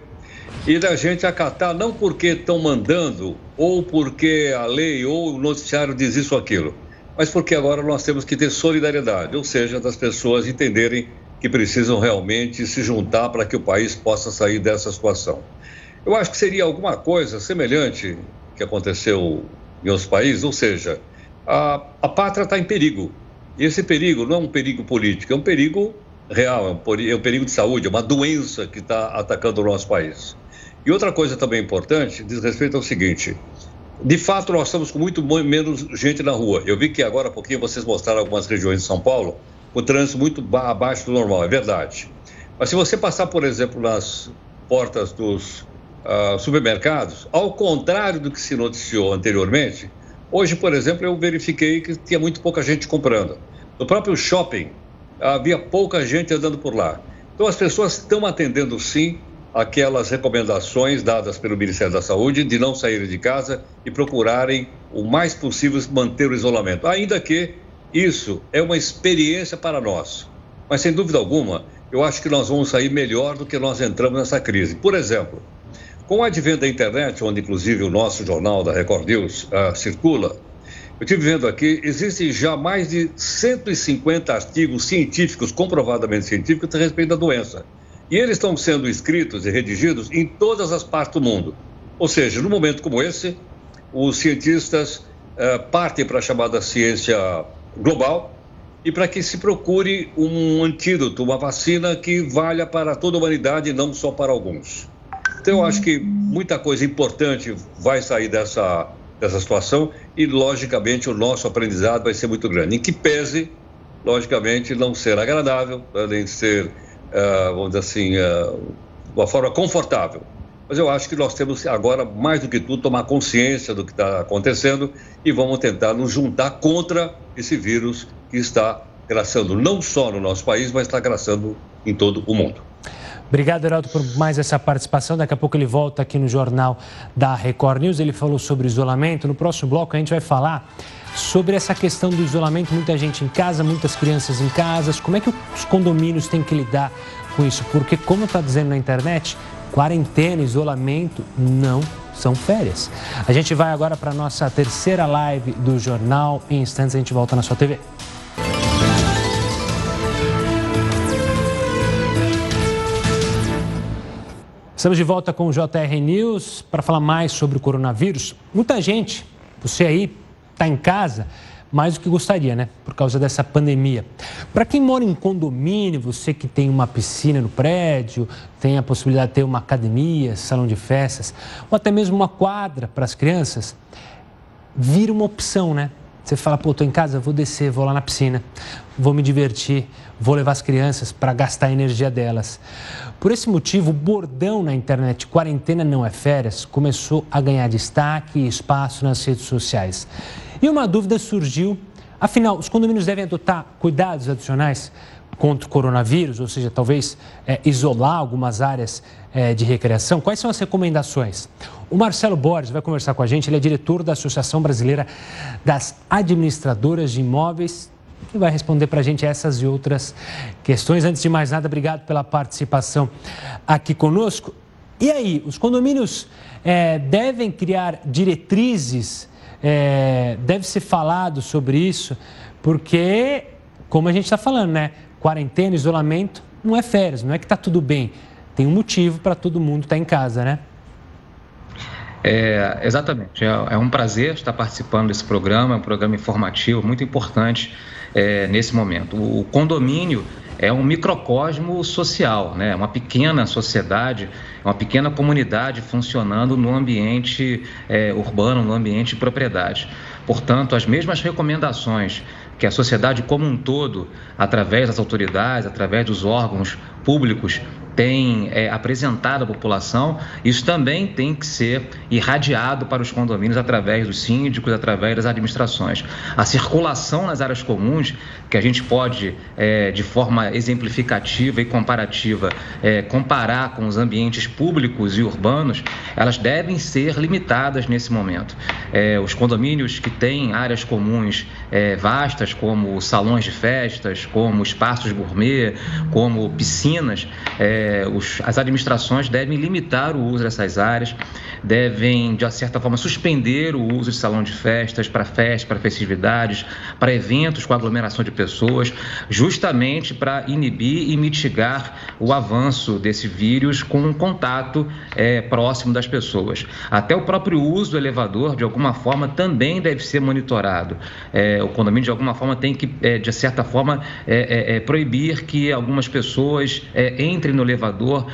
e da gente acatar não porque estão mandando, ou porque a lei ou o noticiário diz isso ou aquilo, mas porque agora nós temos que ter solidariedade, ou seja, das pessoas entenderem que precisam realmente se juntar para que o país possa sair dessa situação. Eu acho que seria alguma coisa semelhante que aconteceu em outros países, ou seja, a, a pátria está em perigo. E esse perigo não é um perigo político, é um perigo real, é um, é um perigo de saúde, é uma doença que está atacando o nosso país. E outra coisa também importante diz respeito ao seguinte: de fato, nós estamos com muito menos gente na rua. Eu vi que agora há pouquinho vocês mostraram algumas regiões de São Paulo com trânsito muito abaixo do normal, é verdade. Mas se você passar, por exemplo, nas portas dos uh, supermercados, ao contrário do que se noticiou anteriormente, hoje, por exemplo, eu verifiquei que tinha muito pouca gente comprando. No próprio shopping, havia pouca gente andando por lá. Então, as pessoas estão atendendo sim aquelas recomendações dadas pelo Ministério da Saúde de não saírem de casa e procurarem o mais possível manter o isolamento. Ainda que isso é uma experiência para nós. Mas, sem dúvida alguma, eu acho que nós vamos sair melhor do que nós entramos nessa crise. Por exemplo, com o advento da internet, onde inclusive o nosso jornal da Record News uh, circula, eu estive vendo aqui, existem já mais de 150 artigos científicos, comprovadamente científicos, a respeito da doença. E eles estão sendo escritos e redigidos em todas as partes do mundo. Ou seja, num momento como esse, os cientistas uh, partem para a chamada ciência global e para que se procure um antídoto, uma vacina que valha para toda a humanidade e não só para alguns. Então, eu acho que muita coisa importante vai sair dessa, dessa situação e, logicamente, o nosso aprendizado vai ser muito grande. Em que pese, logicamente, não ser agradável, nem ser, uh, vamos dizer assim, uh, uma forma confortável. Mas eu acho que nós temos agora, mais do que tudo, tomar consciência do que está acontecendo e vamos tentar nos juntar contra esse vírus que está graçando não só no nosso país, mas está graçando em todo o mundo. Obrigado, Heraldo, por mais essa participação. Daqui a pouco ele volta aqui no Jornal da Record News. Ele falou sobre isolamento. No próximo bloco a gente vai falar sobre essa questão do isolamento. Muita gente em casa, muitas crianças em casa. Como é que os condomínios têm que lidar com isso? Porque, como está dizendo na internet, quarentena, isolamento não são férias. A gente vai agora para a nossa terceira live do jornal. Em instantes a gente volta na sua TV. Estamos de volta com o JR News para falar mais sobre o coronavírus. Muita gente, você aí está em casa mais do que gostaria, né? Por causa dessa pandemia. Para quem mora em condomínio, você que tem uma piscina no prédio, tem a possibilidade de ter uma academia, salão de festas, ou até mesmo uma quadra para as crianças, vira uma opção, né? Você fala, pô, tô em casa, vou descer, vou lá na piscina, vou me divertir, vou levar as crianças para gastar a energia delas. Por esse motivo, o bordão na internet quarentena não é férias começou a ganhar destaque e espaço nas redes sociais. E uma dúvida surgiu, afinal, os condomínios devem adotar cuidados adicionais contra o coronavírus, ou seja, talvez é, isolar algumas áreas é, de recreação? Quais são as recomendações? O Marcelo Borges vai conversar com a gente, ele é diretor da Associação Brasileira das Administradoras de Imóveis e vai responder para a gente essas e outras questões. Antes de mais nada, obrigado pela participação aqui conosco. E aí, os condomínios é, devem criar diretrizes, é, deve ser falado sobre isso, porque, como a gente está falando, né? Quarentena, isolamento, não é férias, não é que está tudo bem. Tem um motivo para todo mundo estar tá em casa, né? É, exatamente. É, é, um prazer estar participando desse programa, é um programa informativo muito importante é, nesse momento. O condomínio é um microcosmo social, né? uma pequena sociedade, uma pequena comunidade funcionando no ambiente é, urbano, no ambiente de propriedade. Portanto, as mesmas recomendações que a sociedade como um todo, através das autoridades, através dos órgãos públicos, tem é, apresentado à população, isso também tem que ser irradiado para os condomínios através dos síndicos, através das administrações. A circulação nas áreas comuns, que a gente pode, é, de forma exemplificativa e comparativa, é, comparar com os ambientes públicos e urbanos, elas devem ser limitadas nesse momento. É, os condomínios que têm áreas comuns é, vastas, como salões de festas, como espaços gourmet, como piscinas, é, é, os, as administrações devem limitar o uso dessas áreas, devem, de certa forma, suspender o uso de salão de festas para festas, para festividades, para eventos com aglomeração de pessoas, justamente para inibir e mitigar o avanço desse vírus com um contato é, próximo das pessoas. Até o próprio uso do elevador, de alguma forma, também deve ser monitorado. É, o condomínio, de alguma forma, tem que, é, de certa forma, é, é, é, proibir que algumas pessoas entrem no elevador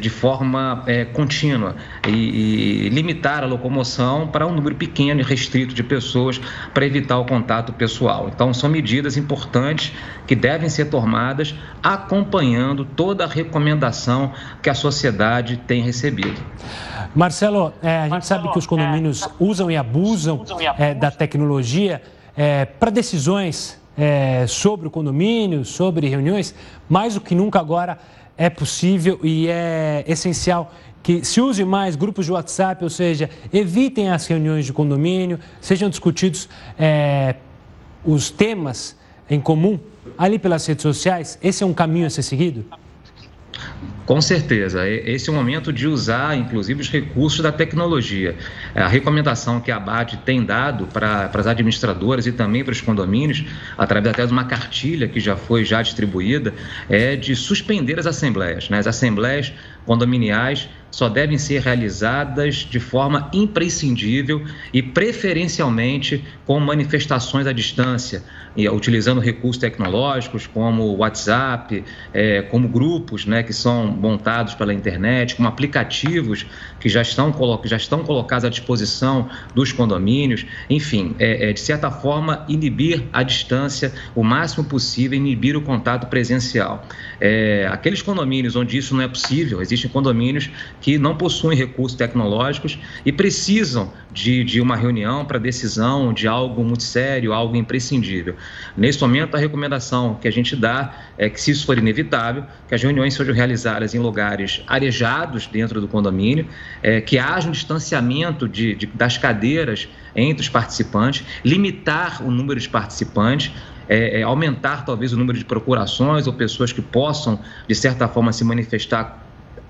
de forma contínua e, e, limitar a locomoção para um número pequeno e restrito de pessoas para evitar o contato pessoal. Então, são medidas importantes que devem ser tomadas acompanhando toda a recomendação que a sociedade tem recebido. Marcelo, é, a gente Marcelo, sabe que os condomínios é, usam e abusam, usam e abusam. É, da tecnologia é, para decisões é, sobre o condomínio, sobre reuniões, mais do que nunca agora é possível e é essencial que se use mais grupos de WhatsApp, ou seja, evitem as reuniões de condomínio, sejam discutidos é, os temas em comum ali pelas redes sociais. Esse é um caminho a ser seguido? Com certeza, esse é o momento de usar, inclusive, os recursos da tecnologia. A recomendação que a ABAD tem dado para, para as administradoras e também para os condomínios, através até de uma cartilha que já foi já distribuída, é de suspender as assembleias. Né? As assembleias condominiais só devem ser realizadas de forma imprescindível e preferencialmente com manifestações à distância, utilizando recursos tecnológicos como WhatsApp, é, como grupos né, que são montados pela internet, como aplicativos que já estão, já estão colocados à disposição dos condomínios, enfim, é, é, de certa forma inibir a distância o máximo possível, inibir o contato presencial. Aqueles condomínios onde isso não é possível, existem condomínios que não possuem recursos tecnológicos e precisam de, de uma reunião para decisão de algo muito sério, algo imprescindível. Nesse momento, a recomendação que a gente dá é que, se isso for inevitável, que as reuniões sejam realizadas em lugares arejados dentro do condomínio, é, que haja um distanciamento de, de, das cadeiras entre os participantes, limitar o número de participantes, é, é, aumentar talvez o número de procurações ou pessoas que possam, de certa forma, se manifestar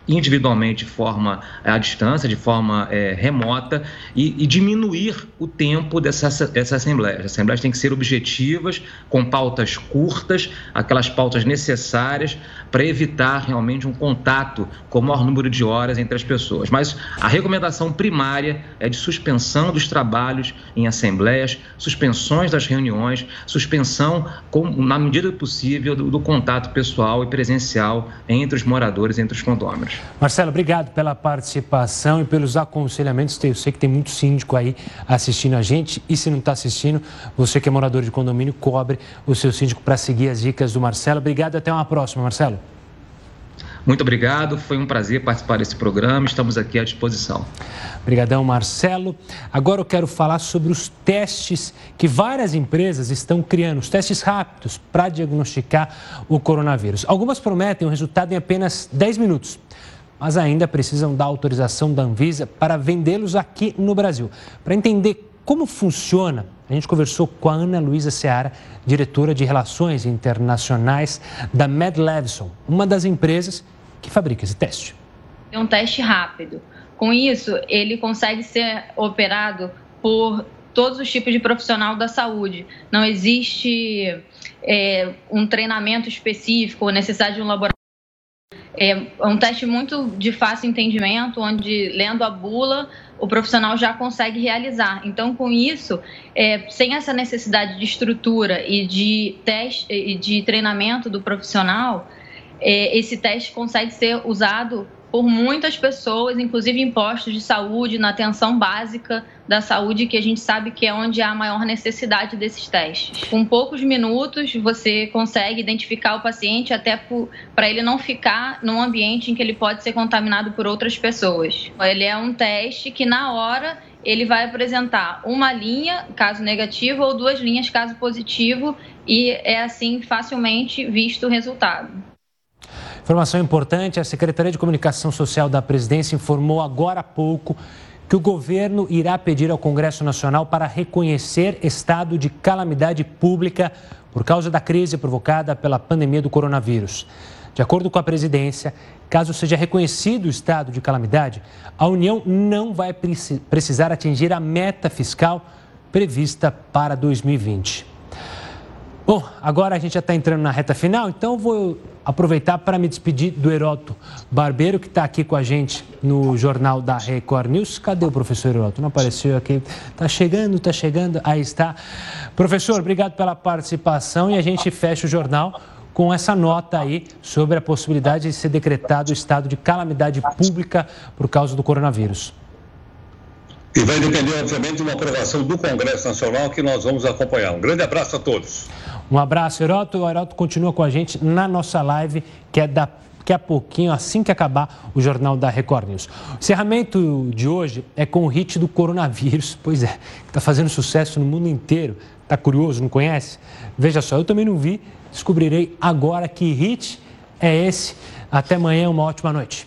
individualmente de forma à distância, de forma é, remota e, e, diminuir o tempo dessa, dessa assembleia. As assembleias têm que ser objetivas, com pautas curtas, aquelas pautas necessárias para evitar realmente um contato com o maior número de horas entre as pessoas. Mas a recomendação primária é de suspensão dos trabalhos em assembleias, suspensões das reuniões, suspensão, com, na medida possível, do, do contato pessoal e presencial entre os moradores, entre os condôminos. Marcelo, obrigado pela participação e pelos aconselhamentos. Eu sei que tem muito síndico aí assistindo a gente e se não está assistindo, você que é morador de condomínio, cobre o seu síndico para seguir as dicas do Marcelo. Obrigado e até uma próxima, Marcelo. Muito obrigado, foi um prazer participar desse programa, estamos aqui à disposição. Obrigadão, Marcelo. Agora eu quero falar sobre os testes que várias empresas estão criando, os testes rápidos para diagnosticar o coronavírus. Algumas prometem o resultado em apenas 10 minutos mas ainda precisam da autorização da Anvisa para vendê-los aqui no Brasil. Para entender como funciona, a gente conversou com a Ana Luísa Seara, diretora de Relações Internacionais da MedLevson, uma das empresas que fabrica esse teste. É um teste rápido. Com isso, ele consegue ser operado por todos os tipos de profissional da saúde. Não existe é, um treinamento específico, necessidade de um laboratório é um teste muito de fácil entendimento, onde lendo a bula o profissional já consegue realizar. Então, com isso, é, sem essa necessidade de estrutura e de teste e de treinamento do profissional, é, esse teste consegue ser usado por muitas pessoas, inclusive em postos de saúde, na atenção básica da saúde, que a gente sabe que é onde há a maior necessidade desses testes. Com poucos minutos, você consegue identificar o paciente até para ele não ficar num ambiente em que ele pode ser contaminado por outras pessoas. Ele é um teste que, na hora, ele vai apresentar uma linha, caso negativo, ou duas linhas, caso positivo, e é assim facilmente visto o resultado. Informação importante: a Secretaria de Comunicação Social da Presidência informou agora há pouco que o governo irá pedir ao Congresso Nacional para reconhecer estado de calamidade pública por causa da crise provocada pela pandemia do coronavírus. De acordo com a presidência, caso seja reconhecido o estado de calamidade, a União não vai precisar atingir a meta fiscal prevista para 2020. Bom, agora a gente já está entrando na reta final, então vou aproveitar para me despedir do Heroto Barbeiro, que está aqui com a gente no Jornal da Record News. Cadê o professor Heroto? Não apareceu aqui. Está chegando, está chegando. Aí está. Professor, obrigado pela participação e a gente fecha o jornal com essa nota aí sobre a possibilidade de ser decretado o estado de calamidade pública por causa do coronavírus. E vai depender, obviamente, de uma aprovação do Congresso Nacional que nós vamos acompanhar. Um grande abraço a todos. Um abraço, Heroto. O Heroto continua com a gente na nossa live, que é daqui a pouquinho, assim que acabar o Jornal da Record News. O encerramento de hoje é com o hit do coronavírus. Pois é, está fazendo sucesso no mundo inteiro. Está curioso, não conhece? Veja só, eu também não vi. Descobrirei agora que hit é esse. Até amanhã, uma ótima noite.